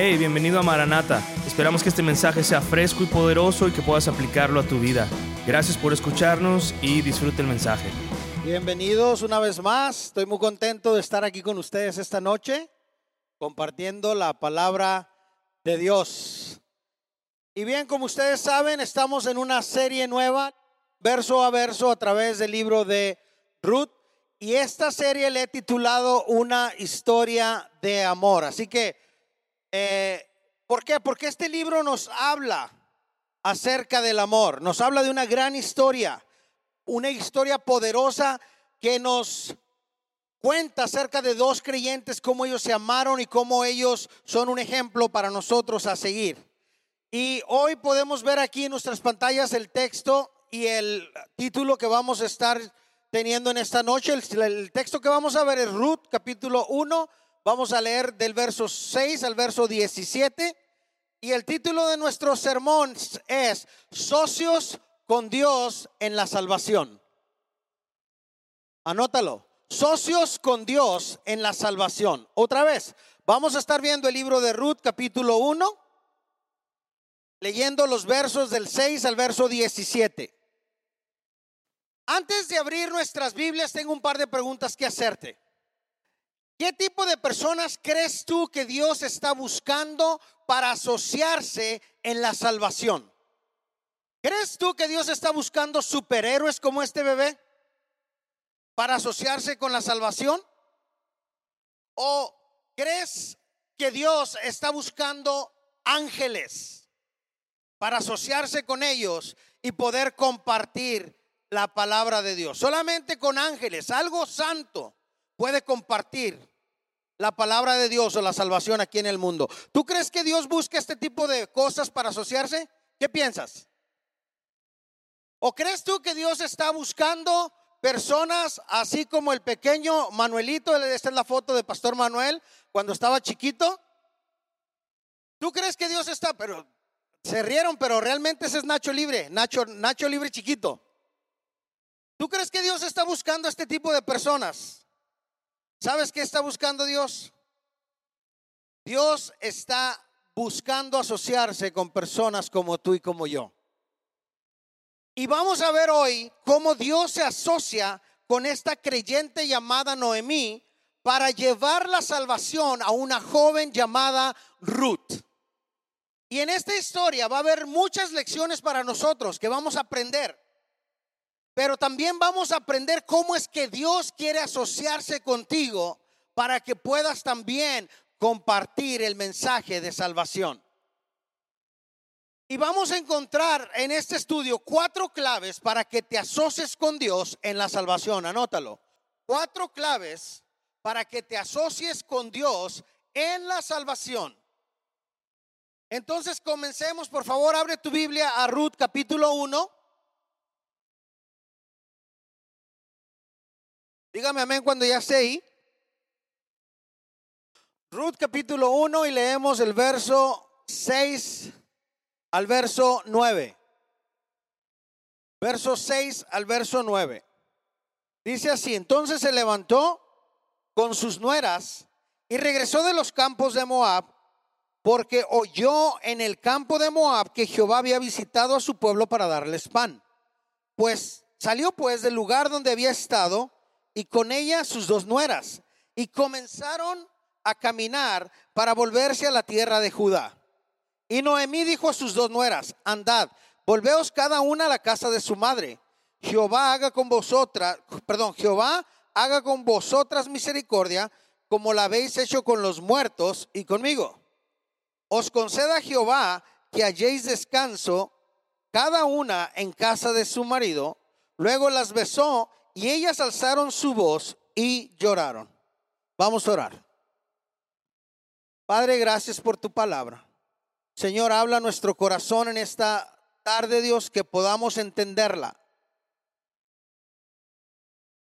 Hey, bienvenido a Maranata. Esperamos que este mensaje sea fresco y poderoso y que puedas aplicarlo a tu vida. Gracias por escucharnos y disfrute el mensaje. Bienvenidos una vez más. Estoy muy contento de estar aquí con ustedes esta noche compartiendo la palabra de Dios. Y bien, como ustedes saben, estamos en una serie nueva, verso a verso, a través del libro de Ruth. Y esta serie le he titulado Una historia de amor. Así que eh, ¿Por qué? Porque este libro nos habla acerca del amor, nos habla de una gran historia, una historia poderosa que nos cuenta acerca de dos creyentes, cómo ellos se amaron y cómo ellos son un ejemplo para nosotros a seguir. Y hoy podemos ver aquí en nuestras pantallas el texto y el título que vamos a estar teniendo en esta noche. El, el texto que vamos a ver es Ruth capítulo 1 Vamos a leer del verso 6 al verso 17. Y el título de nuestro sermón es Socios con Dios en la salvación. Anótalo. Socios con Dios en la salvación. Otra vez, vamos a estar viendo el libro de Ruth capítulo 1, leyendo los versos del 6 al verso 17. Antes de abrir nuestras Biblias, tengo un par de preguntas que hacerte. ¿Qué tipo de personas crees tú que Dios está buscando para asociarse en la salvación? ¿Crees tú que Dios está buscando superhéroes como este bebé para asociarse con la salvación? ¿O crees que Dios está buscando ángeles para asociarse con ellos y poder compartir la palabra de Dios? Solamente con ángeles, algo santo puede compartir la palabra de Dios o la salvación aquí en el mundo. ¿Tú crees que Dios busca este tipo de cosas para asociarse? ¿Qué piensas? ¿O crees tú que Dios está buscando personas así como el pequeño Manuelito? Esta es la foto de Pastor Manuel cuando estaba chiquito. ¿Tú crees que Dios está, pero se rieron, pero realmente ese es Nacho Libre, Nacho, Nacho Libre chiquito? ¿Tú crees que Dios está buscando este tipo de personas? ¿Sabes qué está buscando Dios? Dios está buscando asociarse con personas como tú y como yo. Y vamos a ver hoy cómo Dios se asocia con esta creyente llamada Noemí para llevar la salvación a una joven llamada Ruth. Y en esta historia va a haber muchas lecciones para nosotros que vamos a aprender. Pero también vamos a aprender cómo es que Dios quiere asociarse contigo para que puedas también compartir el mensaje de salvación. Y vamos a encontrar en este estudio cuatro claves para que te asocies con Dios en la salvación. Anótalo. Cuatro claves para que te asocies con Dios en la salvación. Entonces comencemos, por favor, abre tu Biblia a Ruth capítulo 1. Dígame amén cuando ya esté ahí. Ruth capítulo 1 y leemos el verso 6 al verso 9. Verso 6 al verso 9. Dice así, entonces se levantó con sus nueras y regresó de los campos de Moab porque oyó en el campo de Moab que Jehová había visitado a su pueblo para darles pan. Pues salió pues del lugar donde había estado y con ella sus dos nueras, y comenzaron a caminar para volverse a la tierra de Judá. Y Noemí dijo a sus dos nueras, andad, volveos cada una a la casa de su madre. Jehová haga con vosotras, perdón, Jehová haga con vosotras misericordia, como la habéis hecho con los muertos y conmigo. Os conceda Jehová que halléis descanso cada una en casa de su marido. Luego las besó y ellas alzaron su voz y lloraron. Vamos a orar. Padre, gracias por tu palabra. Señor, habla nuestro corazón en esta tarde, Dios, que podamos entenderla.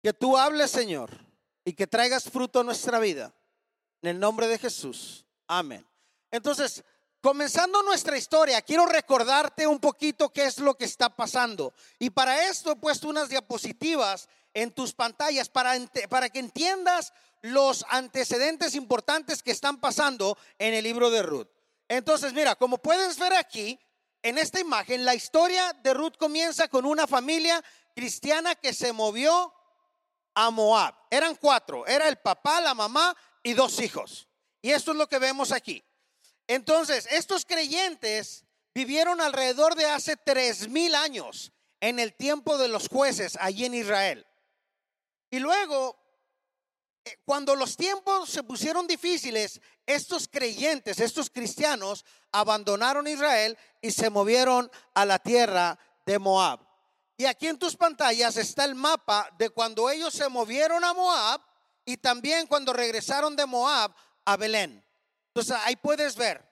Que tú hables, Señor, y que traigas fruto a nuestra vida. En el nombre de Jesús. Amén. Entonces, Comenzando nuestra historia, quiero recordarte un poquito qué es lo que está pasando. Y para esto he puesto unas diapositivas en tus pantallas para, que entiendas los antecedentes importantes que están pasando en el libro de Ruth. Entonces, mira, como puedes ver aquí, en esta imagen, la historia de Ruth comienza con una familia cristiana que se movió a Moab. Eran cuatro, era el papá, la mamá y dos hijos. Y esto es lo que vemos aquí. Entonces, estos creyentes vivieron alrededor de hace tres mil años en el tiempo de los jueces allí en Israel. Y luego, eh, cuando los tiempos se pusieron difíciles, estos creyentes, estos cristianos, abandonaron Israel y se movieron a la tierra de Moab. Y aquí en tus pantallas está el mapa de cuando ellos se movieron a Moab y también cuando regresaron de Moab a Belén. Entonces ahí puedes ver,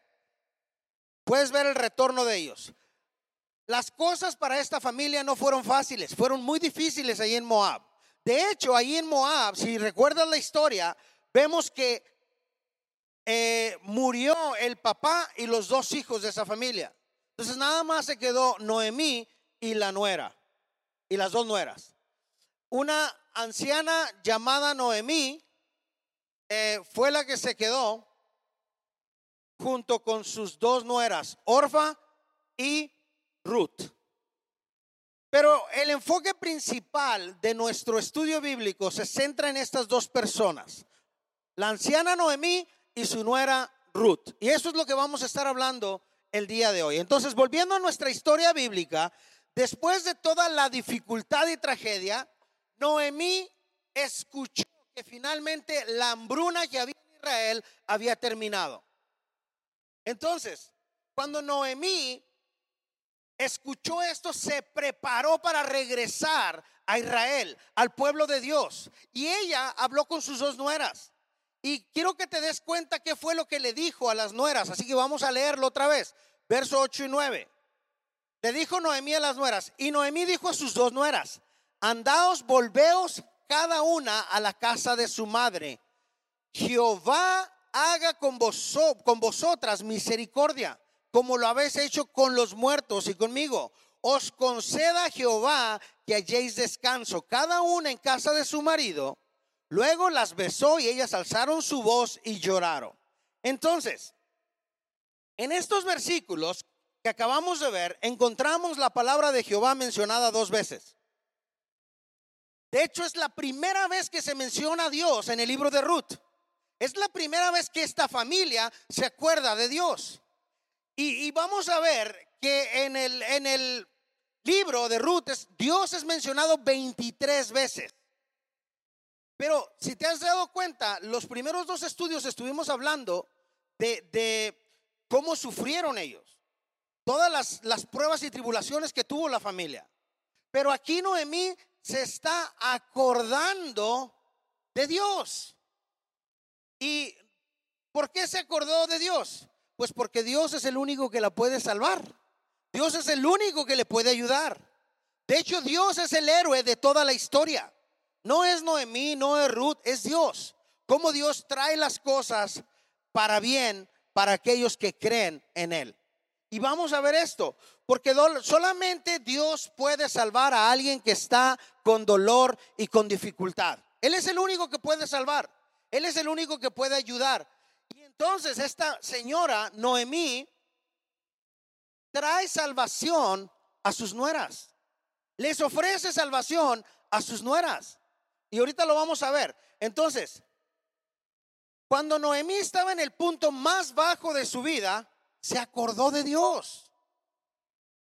puedes ver el retorno de ellos. Las cosas para esta familia no fueron fáciles, fueron muy difíciles ahí en Moab. De hecho, ahí en Moab, si recuerdas la historia, vemos que eh, murió el papá y los dos hijos de esa familia. Entonces nada más se quedó Noemí y la nuera, y las dos nueras. Una anciana llamada Noemí eh, fue la que se quedó junto con sus dos nueras, Orfa y Ruth. Pero el enfoque principal de nuestro estudio bíblico se centra en estas dos personas, la anciana Noemí y su nuera Ruth. Y eso es lo que vamos a estar hablando el día de hoy. Entonces, volviendo a nuestra historia bíblica, después de toda la dificultad y tragedia, Noemí escuchó que finalmente la hambruna que había en Israel había terminado. Entonces, cuando Noemí escuchó esto, se preparó para regresar a Israel, al pueblo de Dios. Y ella habló con sus dos nueras. Y quiero que te des cuenta qué fue lo que le dijo a las nueras. Así que vamos a leerlo otra vez. Verso 8 y 9. Le dijo Noemí a las nueras. Y Noemí dijo a sus dos nueras, andaos, volveos cada una a la casa de su madre. Jehová haga con, con vosotras misericordia, como lo habéis hecho con los muertos y conmigo. Os conceda Jehová que halléis descanso, cada una en casa de su marido Luego las besó y ellas alzaron su voz y lloraron. Entonces, en estos versículos que acabamos de ver, encontramos la palabra de Jehová mencionada dos veces. De hecho, es la primera vez que se menciona a Dios en el libro de Ruth. Es la primera vez que esta familia se acuerda de Dios. Y, vamos a ver que en el, en el libro de Ruth Dios es mencionado 23 veces. Pero si te has dado cuenta, los primeros dos estudios estuvimos hablando de, cómo sufrieron ellos, todas las, las pruebas y tribulaciones que tuvo la familia. Pero aquí Noemí se está acordando de Dios. ¿Y por qué se acordó de Dios? Pues porque Dios es el único que la puede salvar. Dios es el único que le puede ayudar. De hecho, Dios es el héroe de toda la historia. No es Noemí, no es Ruth, es Dios. Cómo Dios trae las cosas para bien para aquellos que creen en Él. Y vamos a ver esto, porque solamente Dios puede salvar a alguien que está con dolor y con dificultad. Él es el único que puede salvar. Él es el único que puede ayudar. Y entonces esta señora, Noemí, trae salvación a sus nueras. Les ofrece salvación a sus nueras. Y ahorita lo vamos a ver. Entonces, cuando Noemí estaba en el punto más bajo de su vida, se acordó de Dios.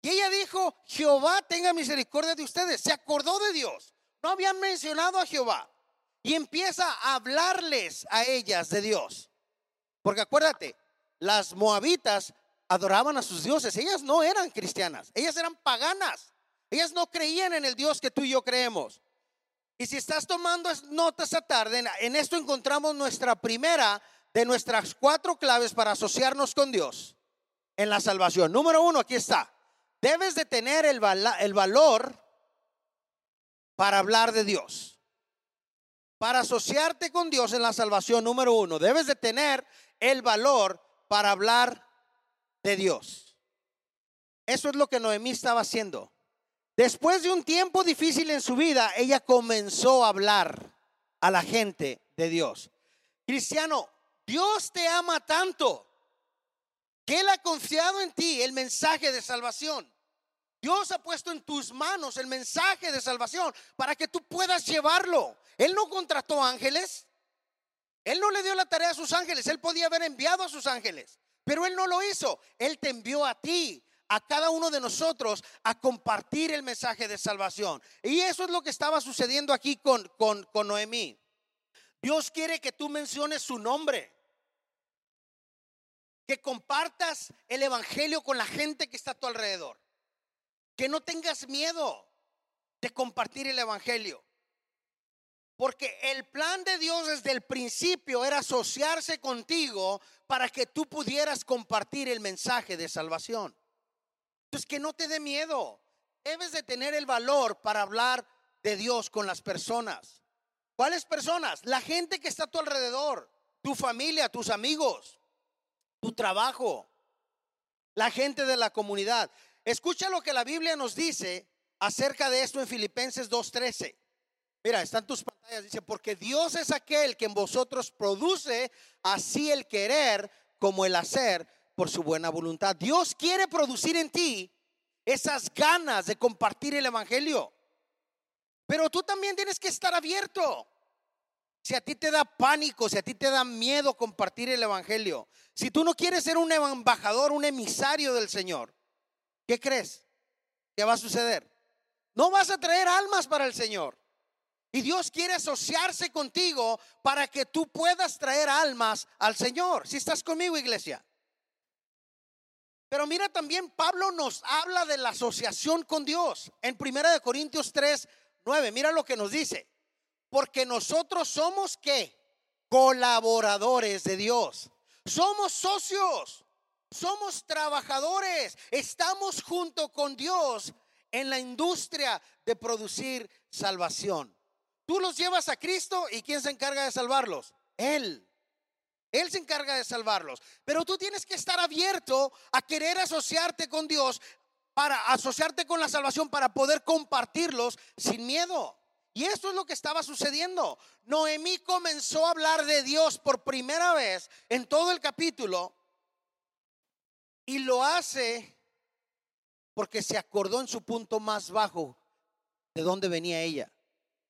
Y ella dijo, Jehová tenga misericordia de ustedes. Se acordó de Dios. No habían mencionado a Jehová. Y empieza a hablarles a ellas de Dios. Porque acuérdate, las moabitas adoraban a sus dioses. Ellas no eran cristianas. Ellas eran paganas. Ellas no creían en el Dios que tú y yo creemos. Y si estás tomando notas esta tarde, en esto encontramos nuestra primera de nuestras cuatro claves para asociarnos con Dios en la salvación. Número uno, aquí está. Debes de tener el, el valor para hablar de Dios. Para asociarte con Dios en la salvación, número uno, debes de tener el valor para hablar de Dios. Eso es lo que Noemí estaba haciendo. Después de un tiempo difícil en su vida, ella comenzó a hablar a la gente de Dios. Cristiano, Dios te ama tanto que Él ha confiado en ti el mensaje de salvación. Dios ha puesto en tus manos el mensaje de salvación para que tú puedas llevarlo. Él no contrató ángeles. Él no le dio la tarea a sus ángeles. Él podía haber enviado a sus ángeles. Pero Él no lo hizo. Él te envió a ti, a cada uno de nosotros, a compartir el mensaje de salvación. Y eso es lo que estaba sucediendo aquí con, con, con Noemí. Dios quiere que tú menciones su nombre. Que compartas el Evangelio con la gente que está a tu alrededor. Que no tengas miedo de compartir el Evangelio. Porque el plan de Dios desde el principio era asociarse contigo para que tú pudieras compartir el mensaje de salvación. Entonces, que no te dé miedo. Debes de tener el valor para hablar de Dios con las personas. ¿Cuáles personas? La gente que está a tu alrededor, tu familia, tus amigos, tu trabajo, la gente de la comunidad. Escucha lo que la Biblia nos dice acerca de esto en Filipenses 2.13. Mira, están tus Dice, porque Dios es aquel que en vosotros produce así el querer como el hacer por su buena voluntad. Dios quiere producir en ti esas ganas de compartir el Evangelio. Pero tú también tienes que estar abierto. Si a ti te da pánico, si a ti te da miedo compartir el Evangelio, si tú no quieres ser un embajador, un emisario del Señor, ¿qué crees? ¿Qué va a suceder? No vas a traer almas para el Señor. Y Dios quiere asociarse contigo para que tú puedas traer almas al Señor. Si estás conmigo, iglesia. Pero mira también, Pablo nos habla de la asociación con Dios. En 1 Corintios 3, 9, mira lo que nos dice. Porque nosotros somos qué? Colaboradores de Dios. Somos socios. Somos trabajadores. Estamos junto con Dios en la industria de producir salvación. Tú los llevas a Cristo y ¿quién se encarga de salvarlos? Él. Él se encarga de salvarlos. Pero tú tienes que estar abierto a querer asociarte con Dios, para asociarte con la salvación, para poder compartirlos sin miedo. Y esto es lo que estaba sucediendo. Noemí comenzó a hablar de Dios por primera vez en todo el capítulo y lo hace porque se acordó en su punto más bajo de dónde venía ella.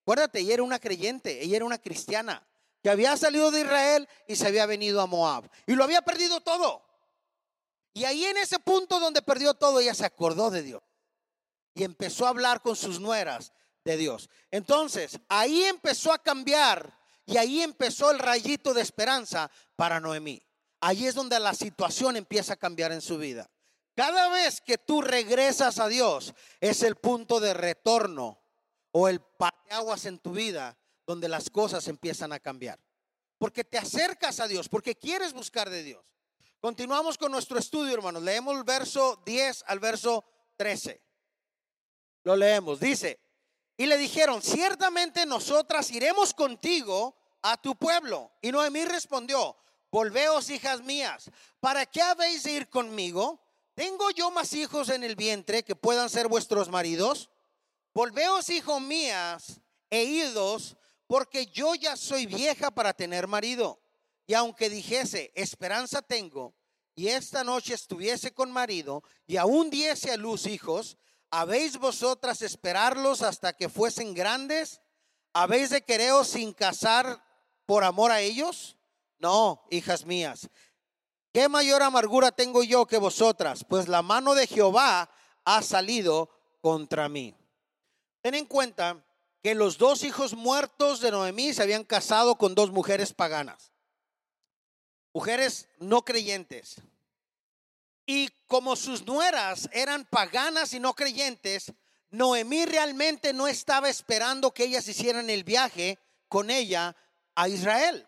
Acuérdate, ella era una creyente, ella era una cristiana, que había salido de Israel y se había venido a Moab. Y lo había perdido todo. Y ahí en ese punto donde perdió todo, ella se acordó de Dios. Y empezó a hablar con sus nueras de Dios. Entonces, ahí empezó a cambiar y ahí empezó el rayito de esperanza para Noemí. Ahí es donde la situación empieza a cambiar en su vida. Cada vez que tú regresas a Dios, es el punto de retorno o el parteaguas en tu vida donde las cosas empiezan a cambiar. Porque te acercas a Dios, porque quieres buscar de Dios. Continuamos con nuestro estudio, hermanos. Leemos el verso 10 al verso 13. Lo leemos. Dice, y le dijeron, ciertamente nosotras iremos contigo a tu pueblo. Y Noemí respondió, volveos hijas mías, ¿para qué habéis de ir conmigo? ¿Tengo yo más hijos en el vientre que puedan ser vuestros maridos? Volveos, hijos mías, e idos, porque yo ya soy vieja para tener marido. Y aunque dijese, esperanza tengo, y esta noche estuviese con marido, y aún diese a luz hijos, ¿habéis vosotras esperarlos hasta que fuesen grandes? ¿Habéis de quereros sin casar por amor a ellos? No, hijas mías. ¿Qué mayor amargura tengo yo que vosotras? Pues la mano de Jehová ha salido contra mí. Ten en cuenta que los dos hijos muertos de Noemí se habían casado con dos mujeres paganas, mujeres no creyentes. Y como sus nueras eran paganas y no creyentes, Noemí realmente no estaba esperando que ellas hicieran el viaje con ella a Israel.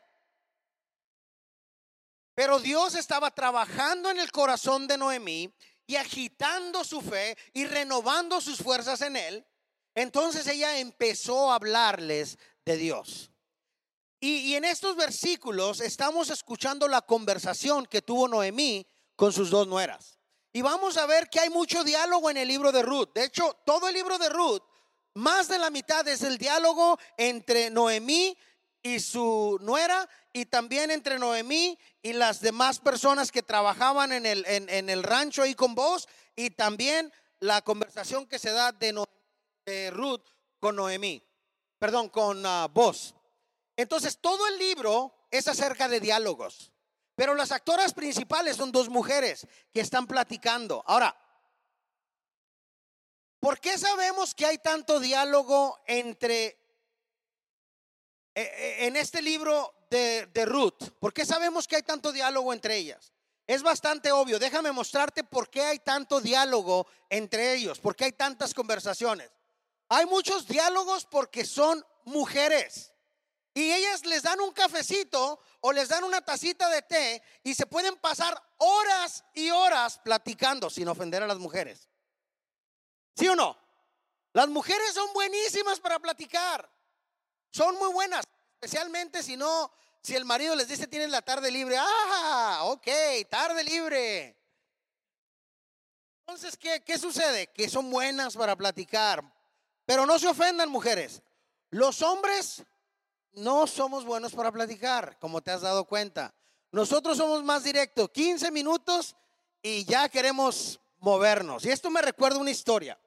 Pero Dios estaba trabajando en el corazón de Noemí y agitando su fe y renovando sus fuerzas en él entonces ella empezó a hablarles de Dios. Y, en estos versículos estamos escuchando la conversación que tuvo Noemí con sus dos nueras. Y vamos a ver que hay mucho diálogo en el libro de Ruth. De hecho, todo el libro de Ruth, más de la mitad es el diálogo entre Noemí y su nuera y también entre Noemí y las demás personas que trabajaban en el, en, el rancho ahí con vos y también la conversación que se da de, Ruth con Noemí, perdón, con vos. Entonces todo el libro es acerca de diálogos, pero las actoras principales son dos mujeres que están platicando. Ahora, ¿por qué sabemos que hay tanto diálogo entre eh, eh, en este libro de, Ruth, ¿por qué sabemos que hay tanto diálogo entre ellas? Es bastante obvio. Déjame mostrarte por qué hay tanto diálogo entre ellos, por qué hay tantas conversaciones. Hay muchos diálogos porque son mujeres. Y ellas les dan un cafecito o les dan una tacita de té y se pueden pasar horas y horas platicando sin ofender a las mujeres. ¿Sí o no? Las mujeres son buenísimas para platicar. Son muy buenas, especialmente si no, si el marido les dice tienen la tarde libre. Ah, ok, tarde libre. Entonces, ¿qué, ¿qué sucede? Que son buenas para platicar. Pero no se ofendan, mujeres. Los hombres no somos buenos para platicar, como te has dado cuenta. Nosotros somos más directos, 15 minutos y ya queremos movernos. Y esto me recuerda una historia.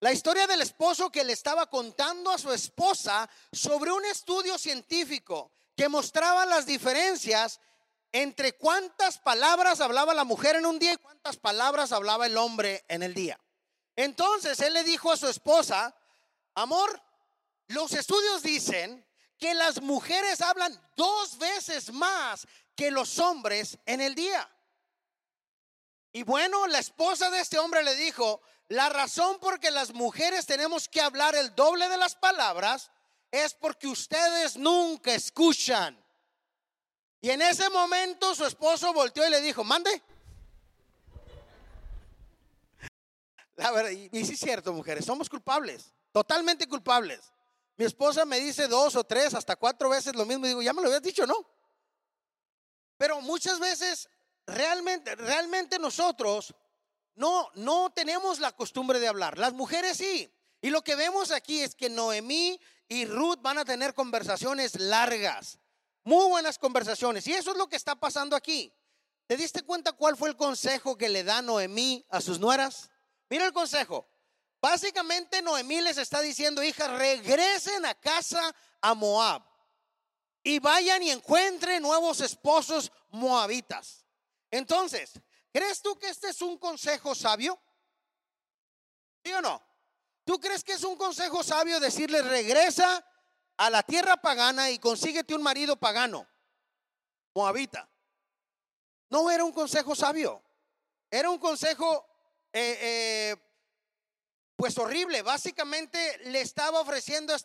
La historia del esposo que le estaba contando a su esposa sobre un estudio científico que mostraba las diferencias entre cuántas palabras hablaba la mujer en un día y cuántas palabras hablaba el hombre en el día. Entonces él le dijo a su esposa, amor, los estudios dicen que las mujeres hablan dos veces más que los hombres en el día. Y bueno, la esposa de este hombre le dijo, la razón por que las mujeres tenemos que hablar el doble de las palabras es porque ustedes nunca escuchan. Y en ese momento su esposo volteó y le dijo, mande. La verdad, y, sí es cierto, mujeres, somos culpables, totalmente culpables. Mi esposa me dice dos o tres, hasta cuatro veces lo mismo y digo, ya me lo habías dicho, ¿no? Pero muchas veces, realmente, realmente nosotros no, no tenemos la costumbre de hablar. Las mujeres sí. Y lo que vemos aquí es que Noemí y Ruth van a tener conversaciones largas, muy buenas conversaciones. Y eso es lo que está pasando aquí. ¿Te diste cuenta cuál fue el consejo que le da Noemí a sus nueras? Mira el consejo. Básicamente Noemí les está diciendo, hijas, regresen a casa a Moab y vayan y encuentren nuevos esposos moabitas. Entonces, ¿Crees tú que este es un consejo sabio? ¿Sí o no? ¿Tú crees que es un consejo sabio decirle regresa a la tierra pagana y consíguete un marido pagano, moabita? No era un consejo sabio, era un consejo eh, eh, pues horrible. Básicamente le estaba ofreciendo a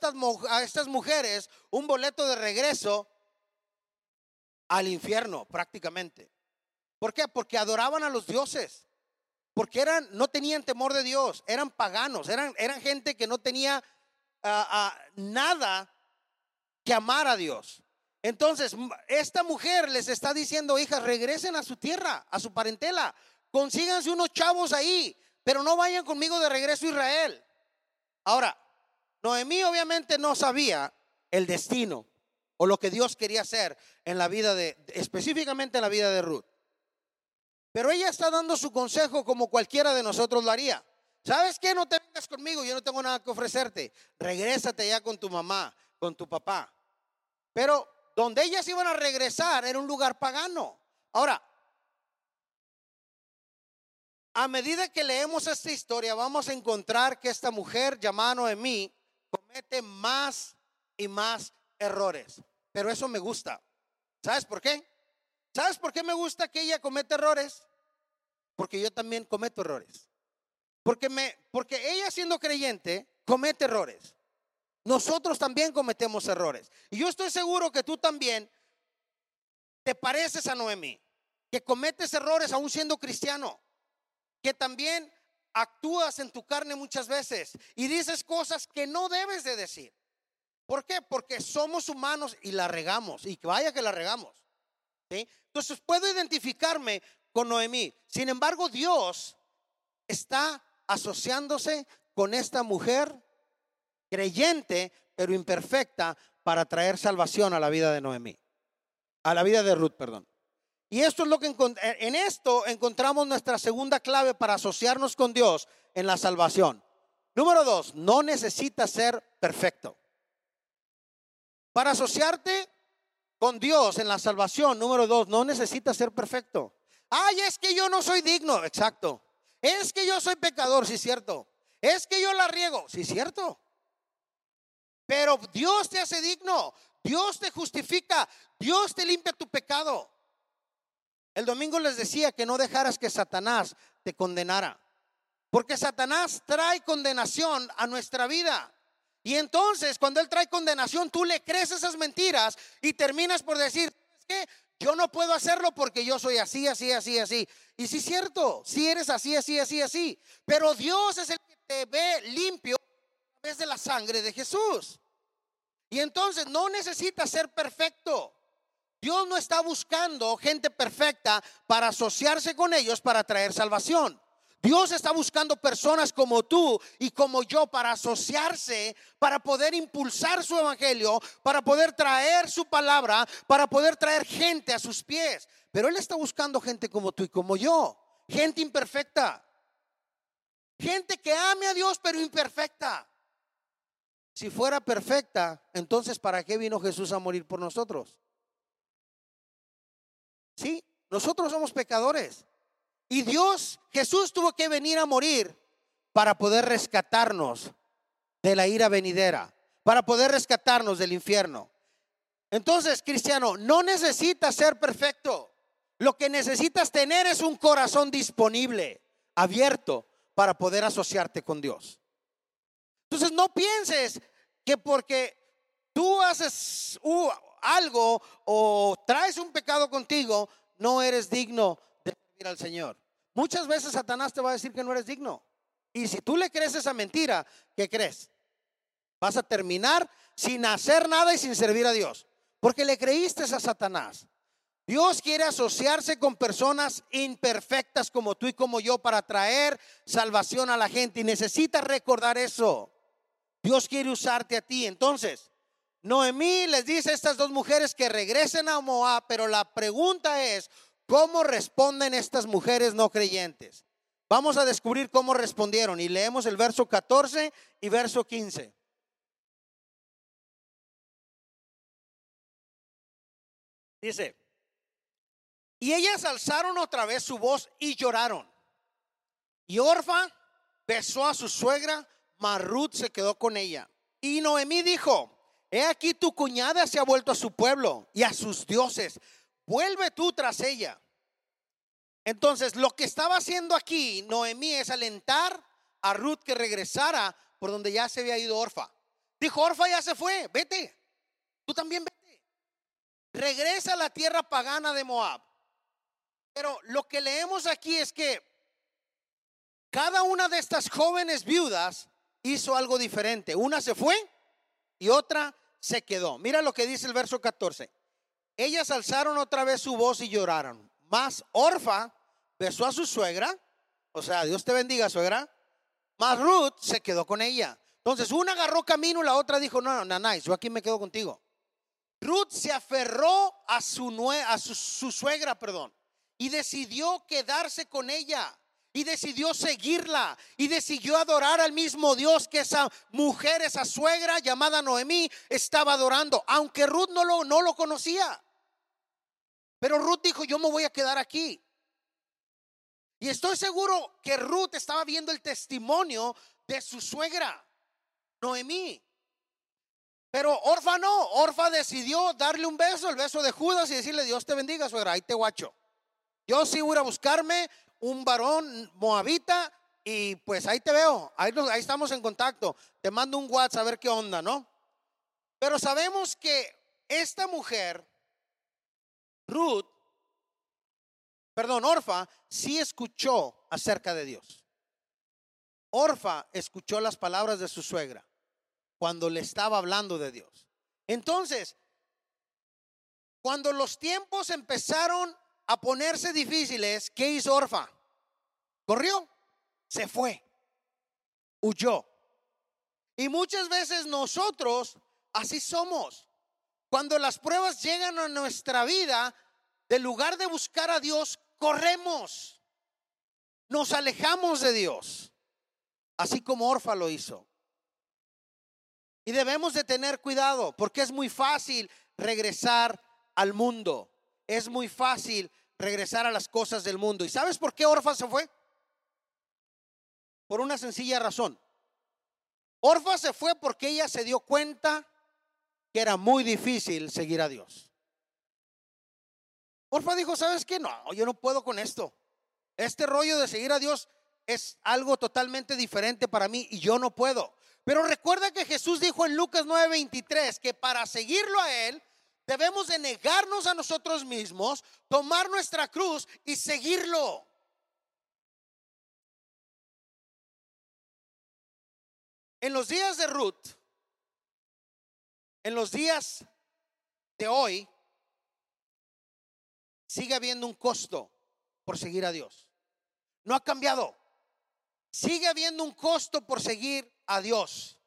estas, mujeres un boleto de regreso al infierno prácticamente. ¿Por qué? Porque adoraban a los dioses. Porque eran, no tenían temor de Dios, eran paganos, eran, eran gente que no tenía ah, ah, nada que amar a Dios. Entonces, esta mujer les está diciendo, hijas, regresen a su tierra, a su parentela, consíganse unos chavos ahí, pero no vayan conmigo de regreso a Israel. Ahora, Noemí obviamente no sabía el destino o lo que Dios quería hacer en la vida de, específicamente en la vida de Ruth. Pero ella está dando su consejo como cualquiera de nosotros lo haría. ¿Sabes qué? No te vengas conmigo, yo no tengo nada que ofrecerte. Regrésate ya con tu mamá, con tu papá. Pero donde ellas iban a regresar era un lugar pagano. Ahora, a medida que leemos esta historia, vamos a encontrar que esta mujer llamada Noemí comete más y más errores. Pero eso me gusta. ¿Sabes por qué? ¿Sabes por qué me gusta que ella cometa errores? Porque yo también cometo errores. Porque, me, porque ella siendo creyente comete errores. Nosotros también cometemos errores. Y yo estoy seguro que tú también te pareces a Noemí, que cometes errores aún siendo cristiano, que también actúas en tu carne muchas veces y dices cosas que no debes de decir. ¿Por qué? Porque somos humanos y la regamos. Y vaya que la regamos. Entonces puedo identificarme con Noemí. Sin embargo, Dios está asociándose con esta mujer creyente, pero imperfecta, para traer salvación a la vida de Noemí, a la vida de Ruth, perdón. Y esto es lo que en esto encontramos nuestra segunda clave para asociarnos con Dios en la salvación. Número dos, no necesitas ser perfecto. Para asociarte con Dios en la salvación, número dos, no necesitas ser perfecto. Ay, es que yo no soy digno, exacto. Es que yo soy pecador, sí, cierto. Es que yo la riego, sí, cierto. Pero Dios te hace digno, Dios te justifica, Dios te limpia tu pecado. El domingo les decía que no dejaras que Satanás te condenara. Porque Satanás trae condenación a nuestra vida. Y entonces cuando Él trae condenación, tú le crees esas mentiras y terminas por decir, es que yo no puedo hacerlo porque yo soy así, así, así, así. Y sí es cierto, si eres así, así, así, así. Pero Dios es el que te ve limpio a través de la sangre de Jesús. Y entonces no necesitas ser perfecto. Dios no está buscando gente perfecta para asociarse con ellos para traer salvación. Dios está buscando personas como tú y como yo para asociarse, para poder impulsar su evangelio, para poder traer su palabra, para poder traer gente a sus pies. Pero Él está buscando gente como tú y como yo, gente imperfecta, gente que ame a Dios pero imperfecta. Si fuera perfecta, entonces ¿para qué vino Jesús a morir por nosotros? Sí, nosotros somos pecadores. Y Dios, Jesús tuvo que venir a morir para poder rescatarnos de la ira venidera, para poder rescatarnos del infierno. Entonces, cristiano, no necesitas ser perfecto. Lo que necesitas tener es un corazón disponible, abierto, para poder asociarte con Dios. Entonces, no pienses que porque tú haces algo o traes un pecado contigo, no eres digno de servir al Señor. Muchas veces Satanás te va a decir que no eres digno. Y si tú le crees esa mentira, ¿qué crees? Vas a terminar sin hacer nada y sin servir a Dios. Porque le creíste a Satanás. Dios quiere asociarse con personas imperfectas como tú y como yo para traer salvación a la gente. Y necesitas recordar eso. Dios quiere usarte a ti. Entonces, Noemí les dice a estas dos mujeres que regresen a Moab, pero la pregunta es, ¿cómo responden estas mujeres no creyentes? Vamos a descubrir cómo respondieron y leemos el verso 14 y verso 15. Dice, y ellas alzaron otra vez su voz y lloraron. Y Orfa besó a su suegra, Marut se quedó con ella. Y Noemí dijo, He aquí tu cuñada se ha vuelto a su pueblo y a sus dioses. Vuelve tú tras ella. Entonces, lo que estaba haciendo aquí Noemí es alentar a Ruth que regresara por donde ya se había ido Orfa. Dijo, Orfa ya se fue, vete. Tú también vete. Regresa a la tierra pagana de Moab. Pero lo que leemos aquí es que cada una de estas jóvenes viudas hizo algo diferente. Una se fue y otra se quedó. Mira lo que dice el verso 14. Ellas alzaron otra vez su voz y lloraron. Más Orfa besó a su suegra, o sea, Dios te bendiga, suegra. Más Ruth se quedó con ella. Entonces, una agarró camino, la otra dijo, no, no, no, yo aquí me quedo contigo. Ruth se aferró a su, a su suegra, perdón, y decidió quedarse con ella y decidió seguirla y decidió adorar al mismo Dios que esa mujer, esa suegra llamada Noemí estaba adorando, aunque Ruth no lo, no lo conocía. Pero Ruth dijo, yo me voy a quedar aquí. Y estoy seguro que Ruth estaba viendo el testimonio de su suegra, Noemí. Pero Orfa no, Orfa decidió darle un beso, el beso de Judas y decirle, Dios te bendiga, suegra, ahí te guacho. Yo sí voy a buscarme un varón moabita y pues ahí te veo, ahí, estamos en contacto. Te mando un WhatsApp a ver qué onda, ¿no? Pero sabemos que esta mujer, Ruth, perdón, Orfa, sí escuchó acerca de Dios. Orfa escuchó las palabras de su suegra cuando le estaba hablando de Dios. Entonces, cuando los tiempos empezaron a ponerse difíciles, ¿qué hizo Orfa? Corrió, se fue, huyó. Y muchas veces nosotros así somos. Cuando las pruebas llegan a nuestra vida, del lugar de buscar a Dios, corremos. Nos alejamos de Dios, así como Orfa lo hizo. Y debemos de tener cuidado porque es muy fácil regresar al mundo. Es muy fácil regresar a las cosas del mundo. ¿Y sabes por qué Orfa se fue? Por una sencilla razón. Orfa se fue porque ella se dio cuenta que era muy difícil seguir a Dios. Orfa dijo, ¿sabes qué? No, yo no puedo con esto. Este rollo de seguir a Dios es algo totalmente diferente para mí y yo no puedo. Pero recuerda que Jesús dijo en Lucas 9:23 que para seguirlo a Él debemos de negarnos a nosotros mismos, tomar nuestra cruz y seguirlo. En los días de Ruth, en los días de hoy, sigue habiendo un costo por seguir a Dios. No ha cambiado. Sigue habiendo un costo por seguir a Dios.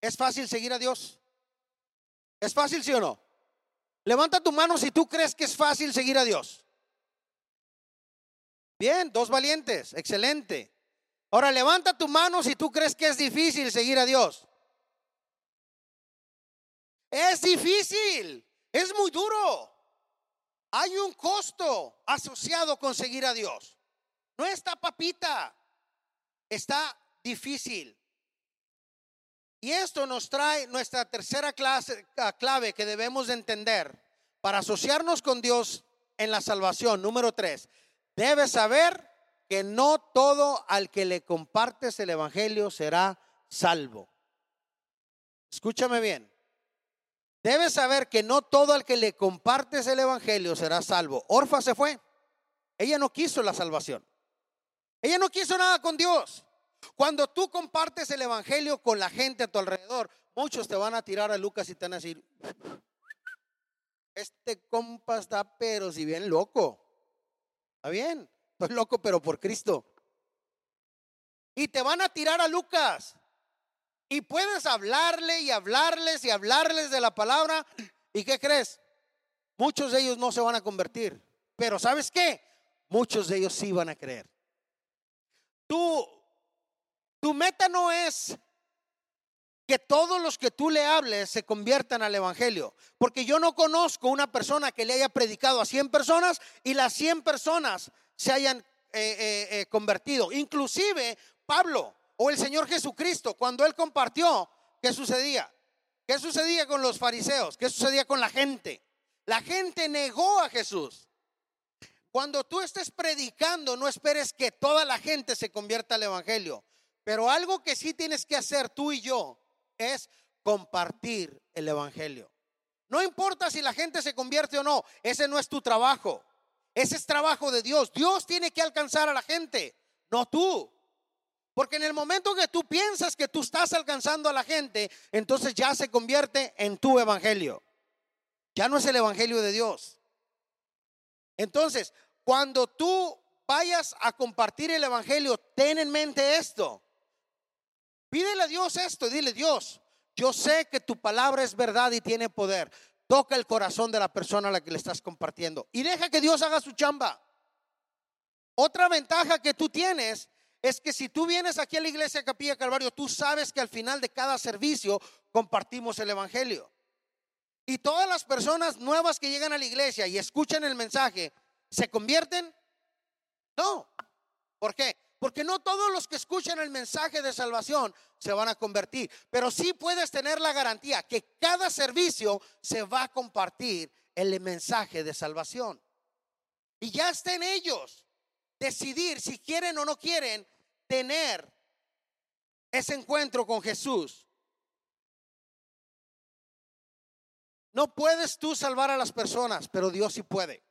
¿Es fácil seguir a Dios? ¿Es fácil, sí o no? Levanta tu mano si tú crees que es fácil seguir a Dios. Bien, dos valientes, excelente. Ahora levanta tu mano si tú crees que es difícil seguir a Dios. Es difícil, es muy duro. Hay un costo asociado con seguir a Dios. No está papita, está difícil. Y esto nos trae nuestra tercera clase, clave que debemos de entender para asociarnos con Dios en la salvación. Número tres, debes saber que no todo al que le compartes el Evangelio será salvo. Escúchame bien. Debes saber que no todo al que le compartes el Evangelio será salvo. Orfa se fue. Ella no quiso la salvación. Ella no quiso nada con Dios. Cuando tú compartes el Evangelio con la gente a tu alrededor, muchos te van a tirar a Lucas y te van a decir, este compa está pero si bien loco. ¿Está bien? Estoy loco, pero por Cristo. Y te van a tirar a Lucas. Y puedes hablarle y hablarles y hablarles de la palabra. ¿Y qué crees? Muchos de ellos no se van a convertir. Pero ¿sabes qué? Muchos de ellos sí van a creer. Tú, tu meta no es que todos los que tú le hables se conviertan al Evangelio. Porque yo no conozco una persona que le haya predicado a 100 personas y las 100 personas se hayan eh, eh, eh, convertido. Inclusive Pablo o el Señor Jesucristo, cuando él compartió, ¿qué sucedía? ¿Qué sucedía con los fariseos? ¿Qué sucedía con la gente? La gente negó a Jesús. Cuando tú estés predicando, no esperes que toda la gente se convierta al Evangelio. Pero algo que sí tienes que hacer tú y yo es compartir el Evangelio. No importa si la gente se convierte o no, ese no es tu trabajo. Ese es trabajo de Dios. Dios tiene que alcanzar a la gente, no tú. Porque en el momento que tú piensas que tú estás alcanzando a la gente, entonces ya se convierte en tu evangelio. Ya no es el evangelio de Dios. Entonces, cuando tú vayas a compartir el evangelio, ten en mente esto. Pídele a Dios esto y dile, Dios, yo sé que tu palabra es verdad y tiene poder. Toca el corazón de la persona a la que le estás compartiendo y deja que Dios haga su chamba. Otra ventaja que tú tienes es que si tú vienes aquí a la iglesia Capilla Calvario, tú sabes que al final de cada servicio compartimos el Evangelio. Y todas las personas nuevas que llegan a la iglesia y escuchan el mensaje, ¿se convierten? No. ¿Por qué? Porque no todos los que escuchan el mensaje de salvación se van a convertir, pero sí puedes tener la garantía que cada servicio se va a compartir el mensaje de salvación. Y ya está en ellos decidir si quieren o no quieren tener ese encuentro con Jesús. No puedes tú salvar a las personas, pero Dios sí puede.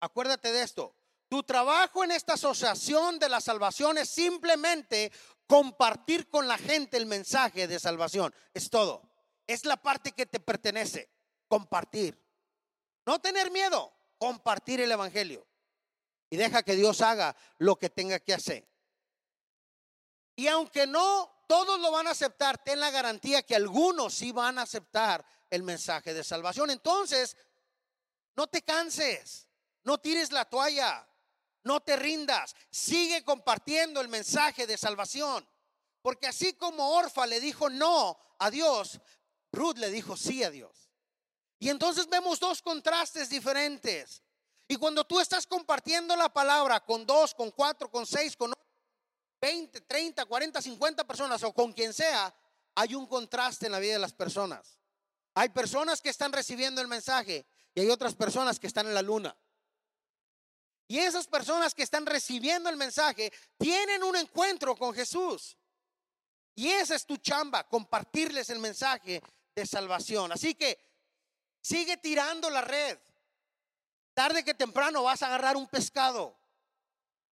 Acuérdate de esto. Tu trabajo en esta asociación de la salvación es simplemente compartir con la gente el mensaje de salvación. Es todo. Es la parte que te pertenece. Compartir. No tener miedo. Compartir el Evangelio. Y deja que Dios haga lo que tenga que hacer. Y aunque no todos lo van a aceptar, ten la garantía que algunos sí van a aceptar el mensaje de salvación. Entonces, no te canses, no tires la toalla, no te rindas, sigue compartiendo el mensaje de salvación. Porque así como Orfa le dijo no a Dios, Ruth le dijo sí a Dios. Y entonces vemos dos contrastes diferentes. Y cuando tú estás compartiendo la palabra con dos, con cuatro, con seis, con 20, 30, 40, 50 personas o con quien sea, hay un contraste en la vida de las personas. Hay personas que están recibiendo el mensaje y hay otras personas que están en la luna. Y esas personas que están recibiendo el mensaje tienen un encuentro con Jesús. Y esa es tu chamba, compartirles el mensaje de salvación. Así que sigue tirando la red. Tarde que temprano vas a agarrar un pescado.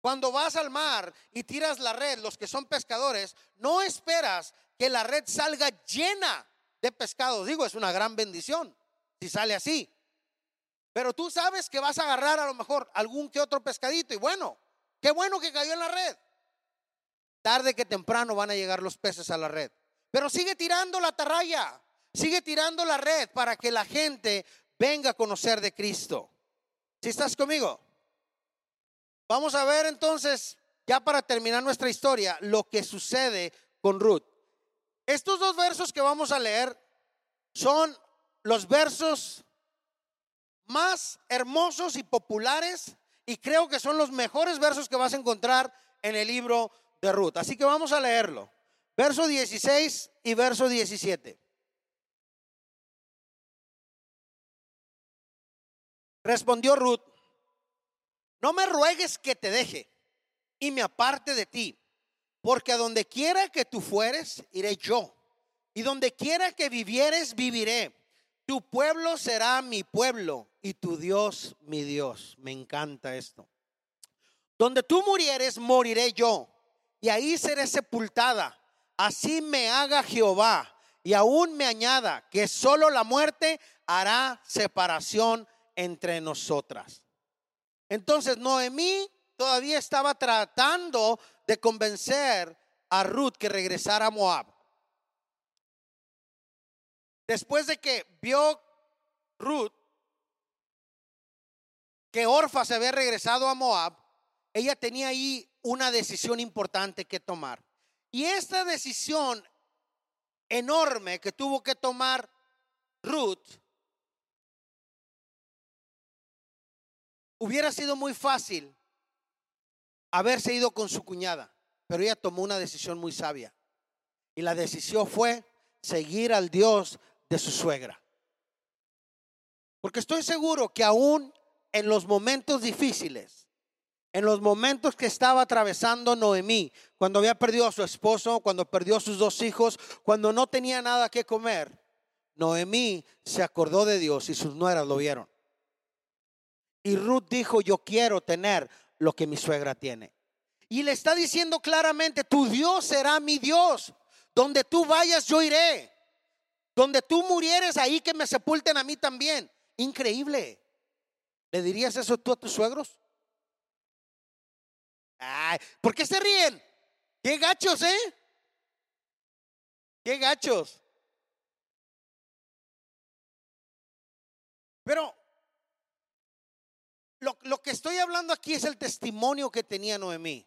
Cuando vas al mar y tiras la red, los que son pescadores, no esperas que la red salga llena de pescado. Digo, es una gran bendición si sale así. Pero tú sabes que vas a agarrar a lo mejor algún que otro pescadito y bueno, qué bueno que cayó en la red. Tarde que temprano van a llegar los peces a la red. Pero sigue tirando la tarraya, sigue tirando la red para que la gente venga a conocer de Cristo. Si estás conmigo? Vamos a ver entonces, ya para terminar nuestra historia, lo que sucede con Ruth. Estos dos versos que vamos a leer son los versos más hermosos y populares y creo que son los mejores versos que vas a encontrar en el libro de Ruth. Así que vamos a leerlo. Verso 16 y verso 17. Respondió Ruth, no me ruegues que te deje y me aparte de ti, porque a donde quiera que tú fueres, iré yo, y donde quiera que vivieres, viviré. Tu pueblo será mi pueblo y tu Dios mi Dios. Me encanta esto. Donde tú murieres, moriré yo, y ahí seré sepultada. Así me haga Jehová, y aún me añada que solo la muerte hará separación entre nosotras. Entonces Noemí todavía estaba tratando de convencer a Ruth que regresara a Moab. Después de que vio Ruth que Orfa se había regresado a Moab, ella tenía ahí una decisión importante que tomar. Y esta decisión enorme que tuvo que tomar Ruth hubiera sido muy fácil haberse ido con su cuñada, pero ella tomó una decisión muy sabia. Y la decisión fue seguir al Dios de su suegra. Porque estoy seguro que aún en los momentos difíciles, en los momentos que estaba atravesando Noemí, cuando había perdido a su esposo, cuando perdió a sus dos hijos, cuando no tenía nada que comer, Noemí se acordó de Dios y sus nueras lo vieron. Y Ruth dijo, yo quiero tener lo que mi suegra tiene. Y le está diciendo claramente, tu Dios será mi Dios. Donde tú vayas, yo iré. Donde tú murieres, ahí que me sepulten a mí también. Increíble. ¿Le dirías eso tú a tus suegros? Ay, ¿por qué se ríen? Qué gachos, ¿eh? Qué gachos. Pero lo, lo, que estoy hablando aquí es el testimonio que tenía Noemí.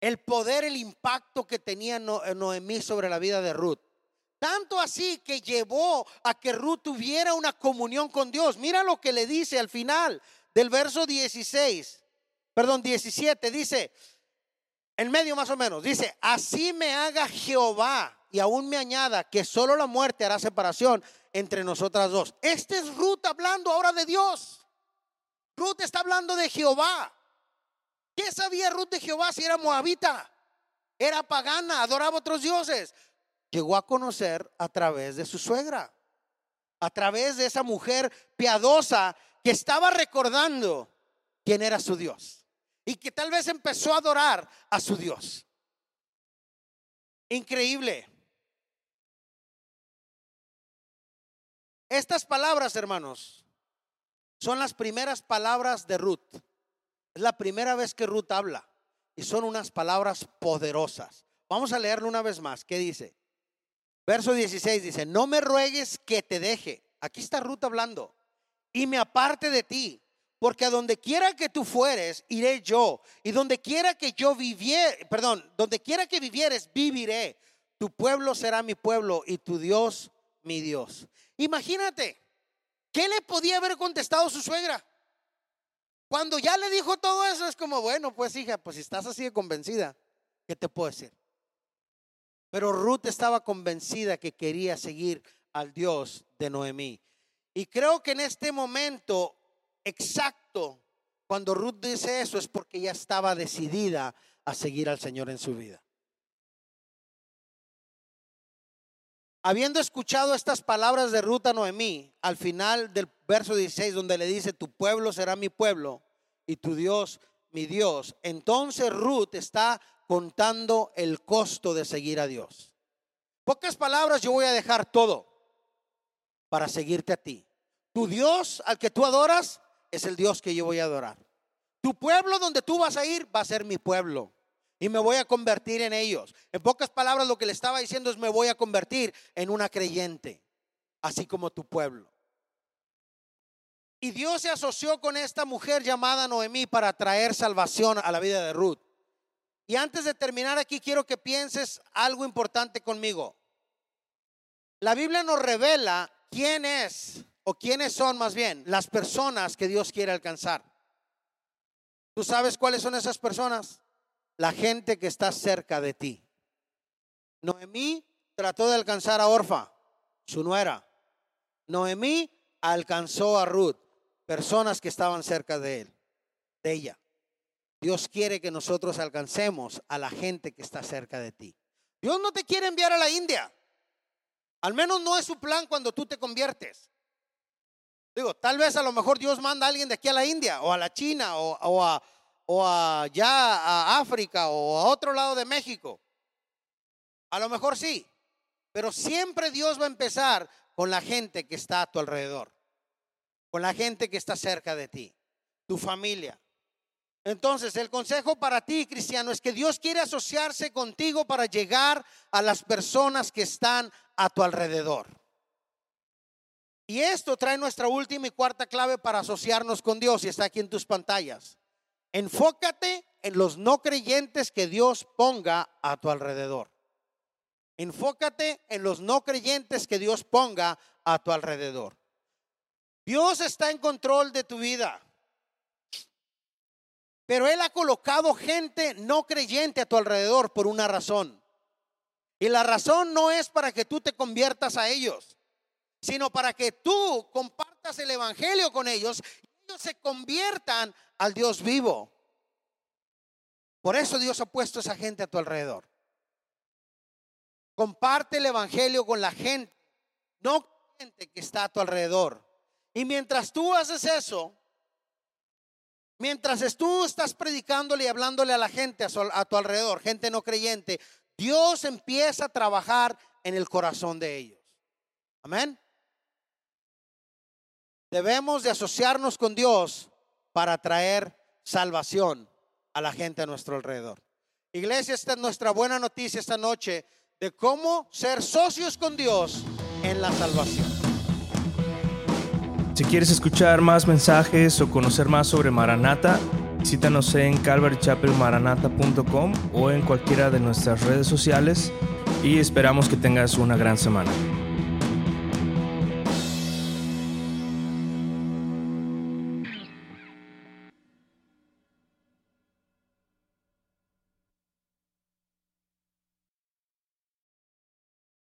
El poder, el impacto que tenía Noemí sobre la vida de Ruth. Tanto así que llevó a que Ruth tuviera una comunión con Dios. Mira lo que le dice al final del verso 16, perdón, 17, dice, en medio más o menos, dice, así me haga Jehová y aún me añada que solo la muerte hará separación entre nosotras dos. Este es Ruth hablando ahora de Dios. Ruth está hablando de Jehová. ¿Qué sabía Ruth de Jehová si era moabita? Era pagana, adoraba otros dioses llegó a conocer a través de su suegra, a través de esa mujer piadosa que estaba recordando quién era su Dios y que tal vez empezó a adorar a su Dios. Increíble. Estas palabras, hermanos, son las primeras palabras de Ruth. Es la primera vez que Ruth habla y son unas palabras poderosas. Vamos a leerlo una vez más. ¿Qué dice? Verso 16 dice, no me ruegues que te deje. Aquí está Ruth hablando. Y me aparte de ti. Porque a donde quiera que tú fueres, iré yo. Y donde quiera que yo viviera, perdón, donde quiera que vivieres, viviré. Tu pueblo será mi pueblo y tu Dios mi Dios. Imagínate, ¿qué le podía haber contestado su suegra? Cuando ya le dijo todo eso, es como, bueno, pues hija, pues si estás así de convencida, ¿qué te puedo decir? Pero Ruth estaba convencida que quería seguir al Dios de Noemí. Y creo que en este momento exacto, cuando Ruth dice eso, es porque ya estaba decidida a seguir al Señor en su vida. Habiendo escuchado estas palabras de Ruth a Noemí, al final del verso 16, donde le dice, tu pueblo será mi pueblo y tu Dios mi Dios, entonces Ruth está contando el costo de seguir a Dios. Pocas palabras, yo voy a dejar todo para seguirte a ti. Tu Dios al que tú adoras es el Dios que yo voy a adorar. Tu pueblo donde tú vas a ir va a ser mi pueblo. Y me voy a convertir en ellos. En pocas palabras lo que le estaba diciendo es me voy a convertir en una creyente, así como tu pueblo. Y Dios se asoció con esta mujer llamada Noemí para traer salvación a la vida de Ruth. Y antes de terminar aquí quiero que pienses algo importante conmigo. La Biblia nos revela quién es o quiénes son más bien las personas que Dios quiere alcanzar. ¿Tú sabes cuáles son esas personas? La gente que está cerca de ti. Noemí trató de alcanzar a Orfa, su nuera. Noemí alcanzó a Ruth, personas que estaban cerca de él, de ella. Dios quiere que nosotros alcancemos a la gente que está cerca de ti. Dios no te quiere enviar a la India. Al menos no es su plan cuando tú te conviertes. Digo, tal vez a lo mejor Dios manda a alguien de aquí a la India o a la China o, a, o allá a África o a otro lado de México. A lo mejor sí, pero siempre Dios va a empezar con la gente que está a tu alrededor, con la gente que está cerca de ti, tu familia. Entonces, el consejo para ti, cristiano, es que Dios quiere asociarse contigo para llegar a las personas que están a tu alrededor. Y esto trae nuestra última y cuarta clave para asociarnos con Dios y está aquí en tus pantallas. Enfócate en los no creyentes que Dios ponga a tu alrededor. Enfócate en los no creyentes que Dios ponga a tu alrededor. Dios está en control de tu vida. Pero Él ha colocado gente no creyente a tu alrededor por una razón. Y la razón no es para que tú te conviertas a ellos sino para que tú compartas el Evangelio con ellos y ellos se conviertan al Dios vivo. Por eso Dios ha puesto esa gente a tu alrededor. Comparte el Evangelio con la gente, no gente que está a tu alrededor. Y mientras tú haces eso, mientras tú estás predicándole y hablándole a la gente a, tu alrededor, gente no creyente, Dios empieza a trabajar en el corazón de ellos. Amén. Debemos de asociarnos con Dios para traer salvación a la gente a nuestro alrededor. Iglesia, esta es nuestra buena noticia esta noche de cómo ser socios con Dios en la salvación. Si quieres escuchar más mensajes o conocer más sobre Maranata, visítanos en calvarychapelmaranata.com o en cualquiera de nuestras redes sociales y esperamos que tengas una gran semana.